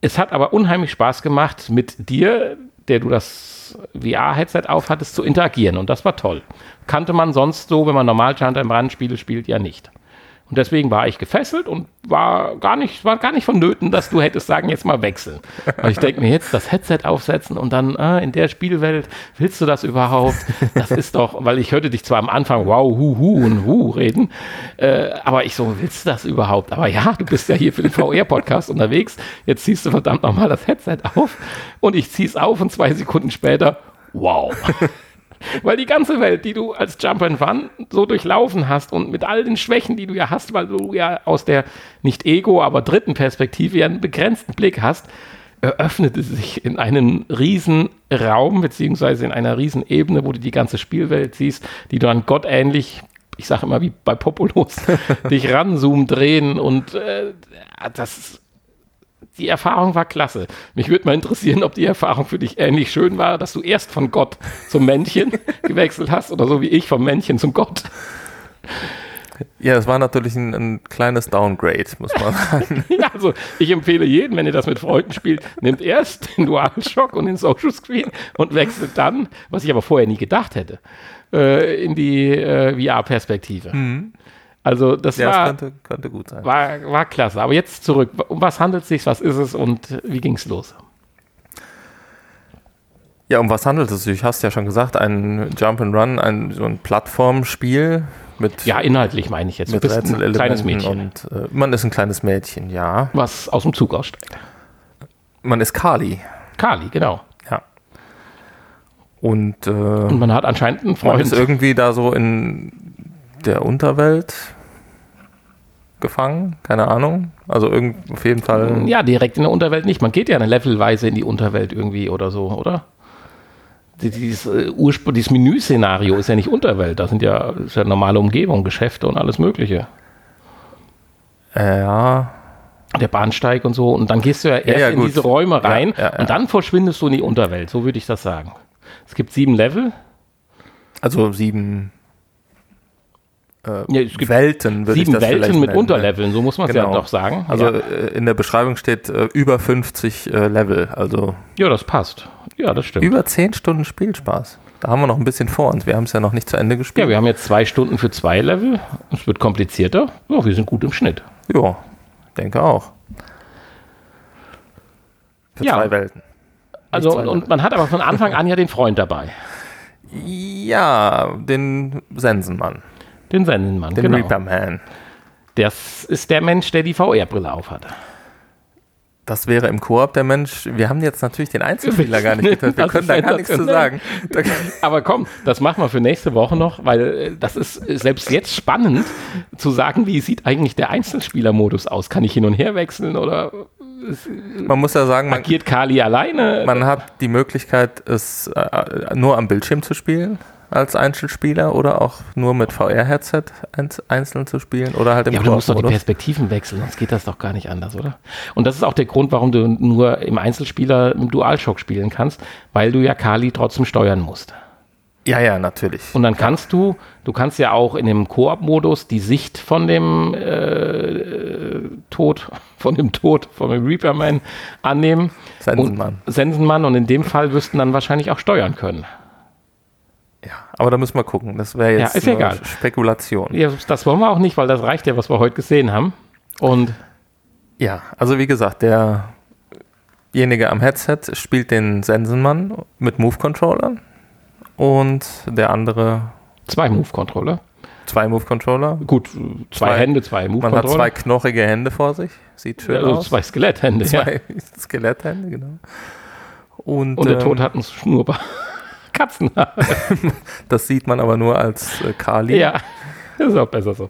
Es hat aber unheimlich Spaß gemacht, mit dir, der du das VR-Headset aufhattest, zu interagieren und das war toll. Kannte man sonst so, wenn man normal and Run Spiele spielt, ja nicht. Und deswegen war ich gefesselt und war gar nicht, war gar nicht vonnöten, dass du hättest sagen, jetzt mal wechseln. Und ich denke mir jetzt das Headset aufsetzen und dann äh, in der Spielwelt, willst du das überhaupt? Das ist doch, weil ich hörte dich zwar am Anfang wow, hu, hu und hu reden, äh, aber ich so, willst du das überhaupt? Aber ja, du bist ja hier für den VR-Podcast unterwegs, jetzt ziehst du verdammt nochmal das Headset auf und ich zieh's auf und zwei Sekunden später, wow. Weil die ganze Welt, die du als Jump and Run so durchlaufen hast und mit all den Schwächen, die du ja hast, weil du ja aus der nicht Ego, aber dritten Perspektive ja einen begrenzten Blick hast, eröffnete sich in einen riesen Raum, beziehungsweise in einer riesen Ebene, wo du die ganze Spielwelt siehst, die du dann gottähnlich ich sage immer wie bei Populos, <laughs> dich ranzoomen, drehen und äh, das die Erfahrung war klasse. Mich würde mal interessieren, ob die Erfahrung für dich ähnlich schön war, dass du erst von Gott zum Männchen <laughs> gewechselt hast oder so wie ich vom Männchen zum Gott. Ja, es war natürlich ein, ein, kleines Downgrade, muss man sagen. <laughs> ja, also ich empfehle jedem, wenn ihr das mit Freunden spielt, nehmt erst den DualShock und den Social Screen und wechselt dann, was ich aber vorher nie gedacht hätte, äh, in die äh, VR-Perspektive. Mhm. Also das, ja, war, das könnte, könnte, gut sein. War, war klasse. Aber jetzt zurück. Um was handelt es sich? Was ist es und wie ging es los? Ja, um was handelt es sich? Du hast ja schon gesagt, ein Jump and Run, ein so ein Plattformspiel mit ja inhaltlich meine ich jetzt. Mit ein kleines Mädchen und äh, man ist ein kleines Mädchen, ja. Was aus dem Zug aussteigt. Man ist Kali. Kali, genau. Ja. Und, äh, und man hat anscheinend einen Freund. Man ist irgendwie da so in der Unterwelt gefangen, keine Ahnung. Also irgend, auf jeden Fall. Ja, direkt in der Unterwelt nicht. Man geht ja eine levelweise in die Unterwelt irgendwie oder so, oder? Dieses, äh, Urspr dieses Menü-Szenario ist ja nicht Unterwelt, das sind ja, ist ja normale Umgebung, Geschäfte und alles Mögliche. Äh, ja. Der Bahnsteig und so. Und dann gehst du ja erst ja, ja, in diese Räume rein ja, und dann verschwindest du in die Unterwelt. So würde ich das sagen. Es gibt sieben Level. Also sieben äh, ja, Welten, würde sieben ich das Welten mit nennen, Unterleveln, so muss man es genau. ja doch sagen. Also ja. Äh, in der Beschreibung steht äh, über 50 äh, Level. Also ja, das passt. Ja, das stimmt. Über 10 Stunden Spielspaß. Da haben wir noch ein bisschen vor uns. Wir haben es ja noch nicht zu Ende gespielt. Ja, wir haben jetzt zwei Stunden für zwei Level. Es wird komplizierter. Ja, wir sind gut im Schnitt. Ja, denke auch. Für ja. zwei Welten. Nicht also, zwei und man hat aber von Anfang an ja den Freund dabei. Ja, den Sensenmann. Den Sensenmann, den genau. Reaperman. Das ist der Mensch, der die VR-Brille aufhat. Das wäre im Koop der Mensch. Wir haben jetzt natürlich den Einzelspieler gar nicht getestet. Wir können da gar nichts zu sagen. <laughs> Aber komm, das machen wir für nächste Woche noch, weil äh, das ist selbst jetzt spannend zu sagen, wie sieht eigentlich der Einzelspielermodus aus? Kann ich hin und her wechseln oder man muss ja sagen, man, agiert Kali alleine? Man hat die Möglichkeit, es äh, nur am Bildschirm zu spielen als Einzelspieler oder auch nur mit VR-Headset einzeln zu spielen oder halt im Ja, aber du musst doch die Perspektiven wechseln, sonst geht das doch gar nicht anders, oder? Und das ist auch der Grund, warum du nur im Einzelspieler im DualShock spielen kannst, weil du ja Kali trotzdem steuern musst. Ja, ja, natürlich. Und dann kannst du, du kannst ja auch in dem Koop-Modus die Sicht von dem äh, Tod, <laughs> von dem Tod, von dem Reaperman annehmen. Sensenmann. Und, Sensenmann und in dem Fall wirst du dann wahrscheinlich auch steuern können. Ja. aber da müssen wir gucken. Das wäre jetzt Ja, ist egal. Spekulation. Ja, das wollen wir auch nicht, weil das reicht ja, was wir heute gesehen haben. Und Ja, also wie gesagt, derjenige am Headset spielt den Sensenmann mit Move-Controllern und der andere zwei Move-Controller. zwei Move-Controller. Gut, zwei, Zwei- Hände, zwei Man hat Move-Controller. zwei knochige Hände vor sich. Sieht schön also aus. zwei Skeletthände. Ja. Zwei <laughs> Skeletthände, genau. Und, Und der ähm, Tod hat einen Schnurrbart. Katzen. <laughs> das sieht man aber nur als äh, Kali. ja, das ist auch besser so.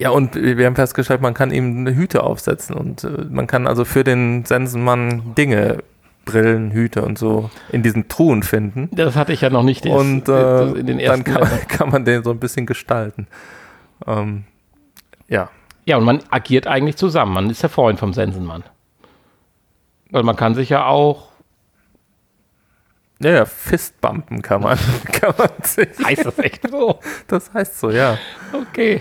Ja, und wir haben festgestellt, man kann ihm eine Hüte aufsetzen und äh, man kann also für den Sensenmann Dinge, Brillen, Hüte und so in diesen Truhen finden. Das hatte ich ja noch nicht. und äh, in den dann ersten kann, man- <laughs> kann man den so ein bisschen gestalten. Ähm, ja, Ja, und man agiert eigentlich zusammen. Man ist der Freund vom Sensenmann. Weil man kann sich ja auch. Ja, ja, Fistbumpen kann man, <laughs> kann man sich. Heißt das echt so? Das heißt so, ja. Okay.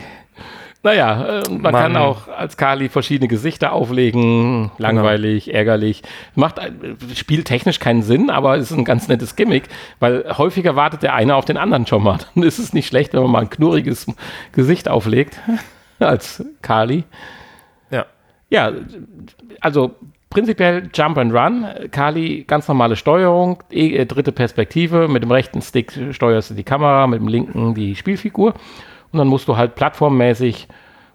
Naja, äh, man, Man- kann auch als Kali verschiedene Gesichter auflegen. Langweilig, ärgerlich. Macht äh, spieltechnisch keinen Sinn, aber es ist ein ganz nettes Gimmick, weil häufiger wartet der eine auf den anderen schon mal. <laughs> Dann ist es nicht schlecht, wenn man mal ein knurriges Gesicht auflegt <laughs> als Kali. Ja. Ja, also prinzipiell Jump and Run. Kali, ganz normale Steuerung, e äh, dritte Perspektive. Mit dem rechten Stick steuerst du die Kamera, mit dem linken die Spielfigur. Und dann musst du halt plattformmäßig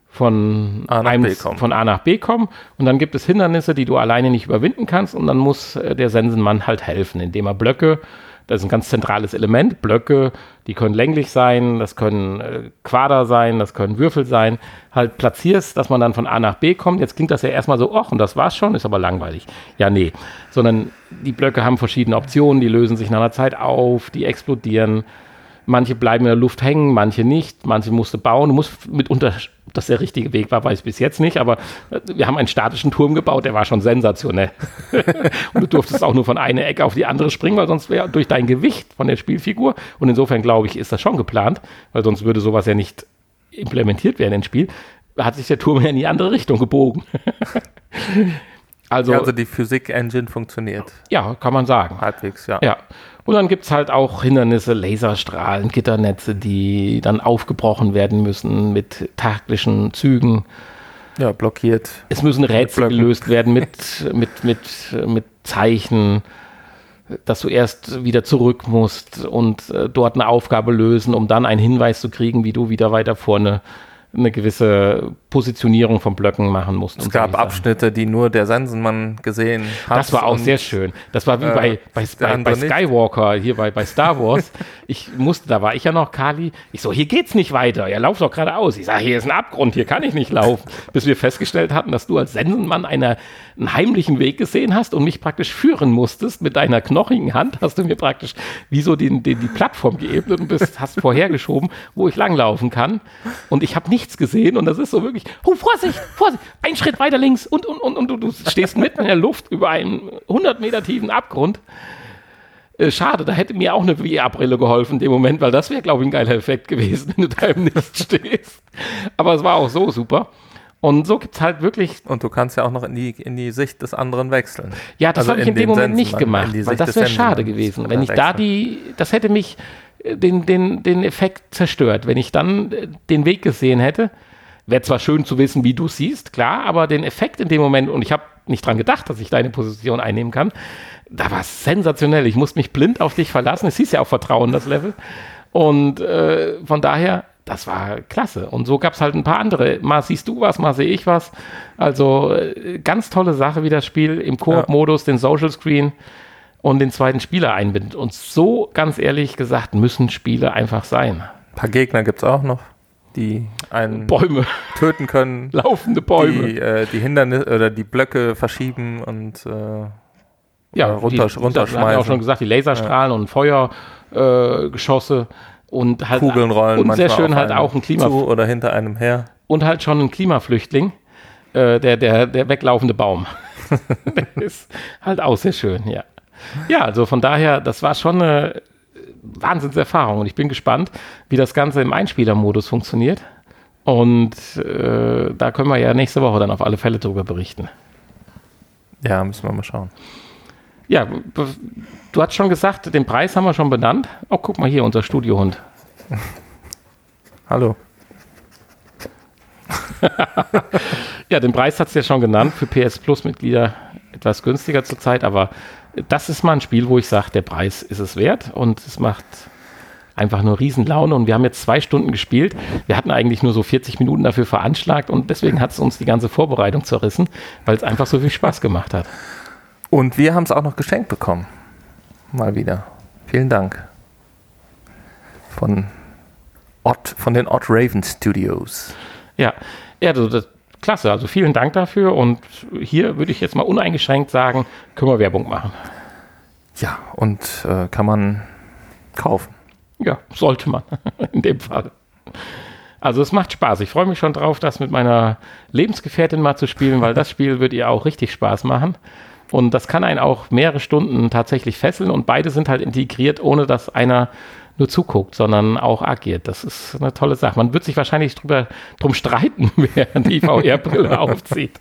von, A nach einem, B kommen. von A nach B kommen. Und dann gibt es Hindernisse, die du alleine nicht überwinden kannst. Und dann muss äh, der Sensenmann halt helfen, indem er Blöcke, das ist ein ganz zentrales Element, Blöcke, die können länglich sein, das können äh, Quader sein, das können Würfel sein, halt platzierst, dass man dann von A nach B kommt. Jetzt klingt das ja erstmal so, ach, und das war's schon, ist aber langweilig. Ja, nee. Sondern die Blöcke haben verschiedene Optionen, die lösen sich nach einer Zeit auf, die explodieren. Manche bleiben in der Luft hängen, manche nicht, manche musst du bauen. Du musst mitunter, ob das der richtige Weg war, weiß ich bis jetzt nicht, aber äh, wir haben einen statischen Turm gebaut, der war schon sensationell. <laughs> und du durftest auch nur von einer Ecke auf die andere springen, weil sonst wäre durch dein Gewicht von der Spielfigur, und insofern glaube ich, ist das schon geplant, weil sonst würde sowas ja nicht implementiert werden ins Spiel, hat sich der Turm ja in die andere Richtung gebogen. <laughs> also, ja, also die Physik-Engine funktioniert ja, kann man sagen. halbwegs, ja. Ja. Und dann gibt es halt auch Hindernisse, Laserstrahlen, Gitternetze, die dann aufgebrochen werden müssen mit taktischen Zügen. Ja, blockiert. Es müssen Rätsel gelöst werden mit, <laughs> mit, mit, mit Zeichen, dass du erst wieder zurück musst und äh, dort eine Aufgabe lösen, um dann einen Hinweis zu kriegen, wie du wieder weiter vorne eine gewisse Positionierung von Blöcken machen musst. Es gab. Abschnitte, die nur der Sensenmann gesehen hat. Das war auch sehr schön. Das war wie äh, bei, bei, bei, bei andere nicht. Skywalker, hier bei, bei Star Wars. <laughs> Ich musste, da war ich ja noch Kali. Ich so, hier geht's nicht weiter. Ja, lauf doch geradeaus. Ich sage, hier ist ein Abgrund, hier kann ich nicht laufen. <laughs> Bis wir festgestellt hatten, dass du als Sensenmann einer, einen heimlichen Weg gesehen hast und mich praktisch führen musstest. Mit deiner knochigen Hand hast du mir praktisch wie so den, den, die Plattform geebnet und bist, hast <laughs> vorhergeschoben, wo ich langlaufen kann. Und ich habe nichts gesehen und das ist so wirklich, oh, Vorsicht, Vorsicht, ein Schritt weiter links und, und, und, und du, du stehst mitten in der Luft über einen 100 Meter tiefen Abgrund. Äh, schade, da hätte mir auch eine VR-Brille geholfen in dem Moment, weil das wäre, glaube ich, ein geiler Effekt gewesen, <laughs> wenn du da im Nichts stehst. Aber es war auch so super. Und so gibt es halt wirklich, Und du kannst ja auch noch in die, in die Sicht des anderen wechseln. ja, das Also habe ich in, in dem Moment nicht Sensenmann, gemacht, weil das wäre schade gewesen. Wenn ich da wechseln. die, das hätte mich äh, den, den, den Effekt zerstört. Wenn ich dann äh, den Weg gesehen hätte, wäre zwar schön zu wissen, wie du siehst, klar, aber den Effekt in dem Moment, und ich habe nicht dran gedacht, dass ich deine Position einnehmen kann, da war es sensationell. Ich musste mich blind auf dich verlassen. Es hieß ja auch Vertrauen, das Level. Und äh, von daher, das war klasse. Und so gab es halt ein paar andere. Mal siehst du was, mal sehe ich was. Also äh, ganz tolle Sache, wie das Spiel im Koop-Modus den Social Screen und den zweiten Spieler einbindet. Und so, ganz ehrlich gesagt, müssen Spiele einfach sein. Ein paar Gegner gibt es auch noch, die einen Bäume, töten können, <laughs> laufende Bäume. die äh, die Hindernisse oder die Blöcke verschieben und äh, ja, runter- die, wir runterschmeißen. auch schon gesagt, die Laserstrahlen und Feuergeschosse äh, und halt Kugeln rollen. und sehr schön halt auch ein Klima zu oder hinter einem her. und halt schon ein Klimaflüchtling, äh, der, der, der weglaufende Baum. <laughs> <laughs> der ist halt auch sehr schön, ja. Ja, also von daher, das war schon eine Wahnsinnserfahrung und ich bin gespannt, wie das Ganze im Einspielermodus funktioniert. Und äh, da können wir ja nächste Woche dann auf alle Fälle drüber berichten. Ja, müssen wir mal schauen. Ja, du hast schon gesagt, den Preis haben wir schon benannt. Oh, guck mal hier, unser Studiohund. <laughs> Hallo. <laughs> ja, den Preis hat es ja schon genannt, für PS Plus-Mitglieder etwas günstiger zurzeit, aber das ist mal ein Spiel, wo ich sage, der Preis ist es wert und es macht einfach nur Riesenlaune und wir haben jetzt zwei Stunden gespielt. Wir hatten eigentlich nur so 40 Minuten dafür veranschlagt und deswegen hat es uns die ganze Vorbereitung zerrissen, weil es einfach so viel Spaß gemacht hat. Und wir haben es auch noch geschenkt bekommen. Mal wieder. Vielen Dank. Von, Ott, von den Odd Raven Studios. Ja, ja das, klasse. Also vielen Dank dafür und hier würde ich jetzt mal uneingeschränkt sagen, können wir Werbung machen. Ja, und äh, kann man kaufen. Ja, sollte man <laughs> in dem Fall. Also es macht Spaß. Ich freue mich schon drauf, das mit meiner Lebensgefährtin mal zu spielen, weil das <laughs> Spiel wird ihr auch richtig Spaß machen. Und das kann einen auch mehrere Stunden tatsächlich fesseln und beide sind halt integriert, ohne dass einer nur zuguckt, sondern auch agiert. Das ist eine tolle Sache. Man wird sich wahrscheinlich drüber drum streiten, <laughs> wer die VR-Brille <laughs> aufzieht.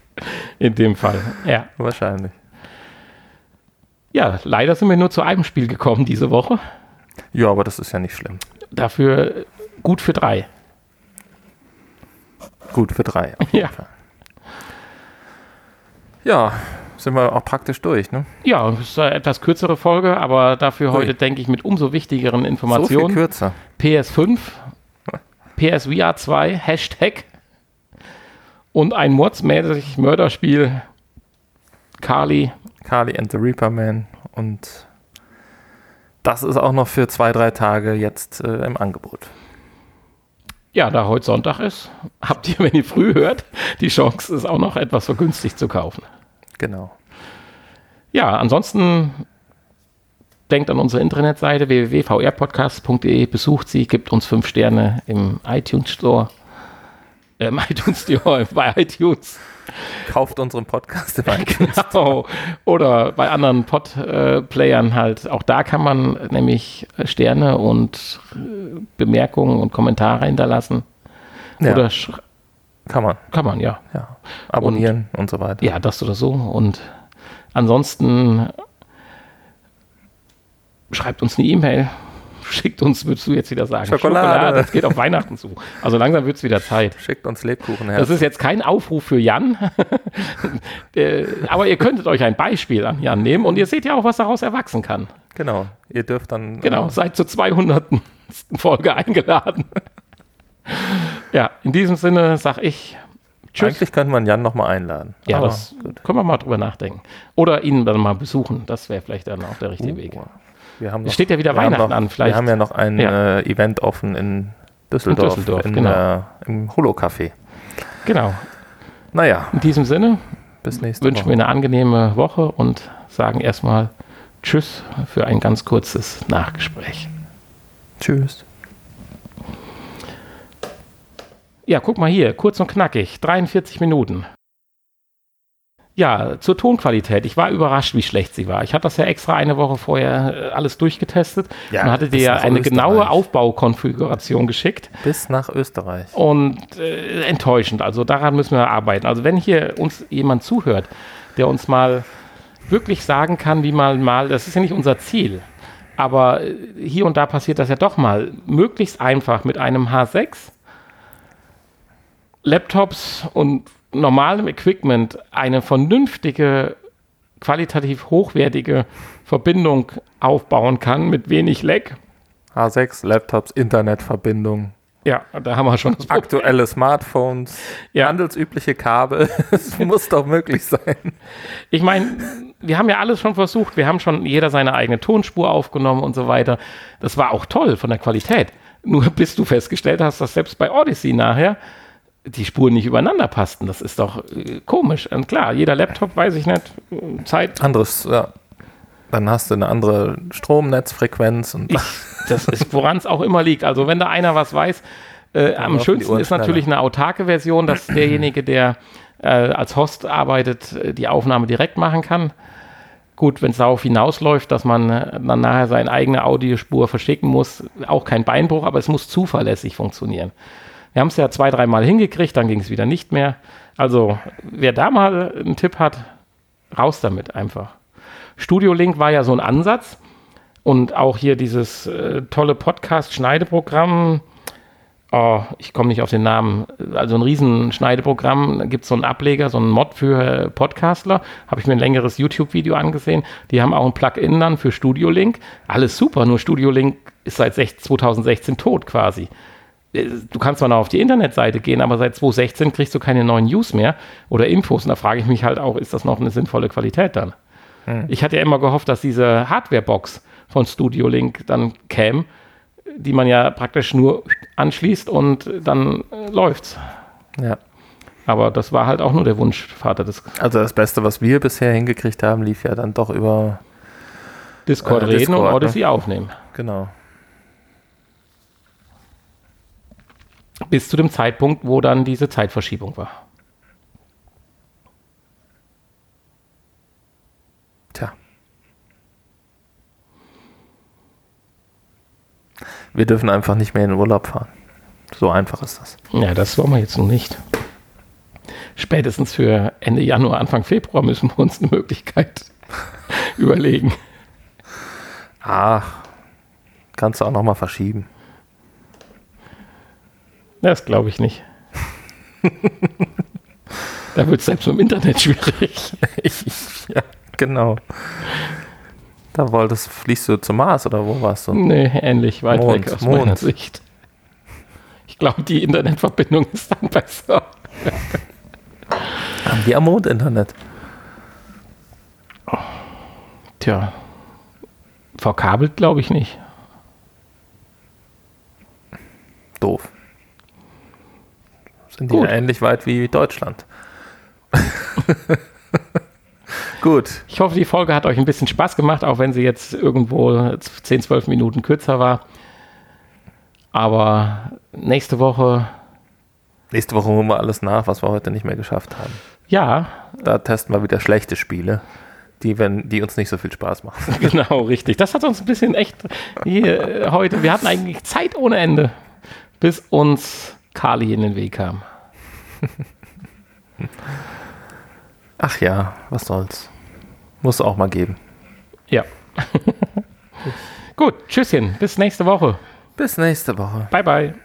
In dem Fall. Ja. Wahrscheinlich. Ja, leider sind wir nur zu einem Spiel gekommen diese Woche. Ja, aber das ist ja nicht schlimm. Dafür gut für drei. Gut für drei. Ja. Ja, sind wir auch praktisch durch, ne? Ja, es ist eine etwas kürzere Folge, aber dafür Ui. heute, denke ich, mit umso wichtigeren Informationen. So viel kürzer. PS5, PSVR 2, Hashtag und ein mordsmäßig Mörderspiel Kali. Kali and the Reaper Man und das ist auch noch für zwei, drei Tage jetzt äh, im Angebot. Ja, da heute Sonntag ist, habt ihr, wenn ihr früh hört, die Chance, es auch noch etwas vergünstigt zu kaufen. Genau. Ja, ansonsten denkt an unsere Internetseite www.vrpodcast.de, besucht sie, gibt uns fünf Sterne im iTunes Store, im <laughs> iTunes Store, bei iTunes. Kauft unseren Podcast im iTunes Genau. Oder bei anderen Pod-Playern halt. Auch da kann man nämlich Sterne und äh, Bemerkungen und Kommentare hinterlassen. Ja. Oder kann man. Kann man, ja. ja. Abonnieren und, und so weiter. Ja, das oder so. Und ansonsten schreibt uns eine E-Mail. <laughs> Schickt uns, würdest du jetzt wieder sagen, Schokolade. Schokolade. Das geht auf Weihnachten zu. Also langsam wird es wieder Zeit. Schickt uns Lebkuchen her. Das ist jetzt kein Aufruf für Jan. <laughs> Äh, aber ihr könntet euch ein Beispiel an Jan nehmen und ihr seht ja auch, was daraus erwachsen kann. Genau. Ihr dürft dann. Genau. Äh, seid zur 200. Folge eingeladen. Ja, in diesem Sinne sag ich Tschüss. Eigentlich könnte man Jan nochmal einladen. Ja, Aber das gut. können wir mal drüber nachdenken. Oder ihn dann mal besuchen. Das wäre vielleicht dann auch der richtige uh, Weg. Wir haben noch, es steht ja wieder Weihnachten noch, an. Vielleicht. Wir haben ja noch ein ja. Äh, Event offen in Düsseldorf, in Düsseldorf in, genau. äh, im Holo-Café. Genau. Naja. In diesem Sinne bis nächste wünschen Woche. wir eine angenehme Woche und sagen erstmal Tschüss für ein ganz kurzes Nachgespräch. Tschüss. Ja, guck mal hier, kurz und knackig, 43 Minuten. Ja, zur Tonqualität. Ich war überrascht, wie schlecht sie war. Ich hatte das ja extra eine Woche vorher äh, alles durchgetestet ja, und hatte dir ja eine Österreich. genaue Aufbaukonfiguration geschickt. Bis nach Österreich. Und äh, enttäuschend. Also daran müssen wir arbeiten. Also wenn hier uns jemand zuhört, der uns mal wirklich sagen kann, wie man mal, das ist ja nicht unser Ziel, aber äh, hier und da passiert das ja doch mal, möglichst einfach mit einem H6 Laptops und normalem Equipment eine vernünftige, qualitativ hochwertige Verbindung aufbauen kann mit wenig Lag. H6, Laptops, Internetverbindung. Ja, da haben wir schon das Aktuelle Smartphones, ja. handelsübliche Kabel. <laughs> Es <laughs> muss doch möglich sein. Ich meine, wir haben ja alles schon versucht. Wir haben schon jeder seine eigene Tonspur aufgenommen und so weiter. Das war auch toll von der Qualität. Nur bis du festgestellt hast, dass selbst bei Odyssey nachher die Spuren nicht übereinander passten. Das ist doch äh, komisch. Und klar, jeder Laptop, weiß ich nicht, Zeit. Anderes, ja. Dann hast du eine andere Stromnetzfrequenz und. Ich, das ist, woran es auch immer liegt. Also, wenn da einer was weiß, äh, am schönsten ist natürlich eine autarke Version, dass <clears throat> derjenige, der äh, als Host arbeitet, äh, die Aufnahme direkt machen kann. Gut, wenn es darauf hinausläuft, dass man äh, dann nachher seine eigene Audiospur verschicken muss, auch kein Beinbruch, aber es muss zuverlässig funktionieren. Wir haben es ja zwei, dreimal hingekriegt, dann ging es wieder nicht mehr. Also, wer da mal einen Tipp hat, raus damit einfach. Studio Link war ja so ein Ansatz. Und auch hier dieses äh, tolle Podcast-Schneideprogramm, oh, ich komme nicht auf den Namen, also ein riesen Schneideprogramm, da gibt es so einen Ableger, so einen Mod für Podcastler, habe ich mir ein längeres YouTube-Video angesehen, die haben auch ein Plugin dann für Studio Link, alles super, nur Studio Link ist seit 2016 tot quasi. Äh, du kannst zwar noch auf die Internetseite gehen, aber seit 2016 kriegst du keine neuen News mehr oder Infos. Und da frage ich mich halt auch, ist das noch eine sinnvolle Qualität dann? Hm. Ich hatte ja immer gehofft, dass diese Hardware-Box von Studio Link dann käme, die man ja praktisch nur anschließt und dann äh, läuft's. Ja. Aber das war halt auch nur der Wunschvater des. Also das Beste, was wir bisher hingekriegt haben, lief ja dann doch über Discord äh, reden Discord, und Odyssey ne? aufnehmen. Genau. Bis zu dem Zeitpunkt, wo dann diese Zeitverschiebung war. Tja. Wir dürfen einfach nicht mehr in den Urlaub fahren. So einfach ist das. Ja, das wollen wir jetzt noch nicht. Spätestens für Ende Januar, Anfang Februar müssen wir uns eine Möglichkeit <laughs> überlegen. Ach, kannst du auch noch mal verschieben. Das glaube ich nicht. <laughs> da wird es selbst im Internet schwierig. <laughs> ja, genau. Da wolltest, fließt du zum Mars oder wo warst du? Nee, ähnlich weit Mond, weg aus Mond. meiner Sicht. Ich glaube, die Internetverbindung ist dann besser. Haben die am Mond Internet? Tja, verkabelt glaube ich nicht. Doof. Sind die ähnlich weit wie Deutschland? <laughs> Gut. Ich hoffe, die Folge hat euch ein bisschen Spaß gemacht, auch wenn sie jetzt irgendwo 10, 12 Minuten kürzer war. Aber nächste Woche. Nächste Woche holen wir alles nach, was wir heute nicht mehr geschafft haben. Ja. Da testen wir wieder schlechte Spiele, die, wenn, die uns nicht so viel Spaß machen. <laughs> Genau, richtig. Das hat uns ein bisschen echt hier äh, heute. Wir hatten eigentlich Zeit ohne Ende, bis uns Kali in den Weg kam. <laughs> Ach ja, was soll's. Muss auch mal geben. Ja. <laughs> Gut, tschüsschen. Bis nächste Woche. Bis nächste Woche. Bye, bye.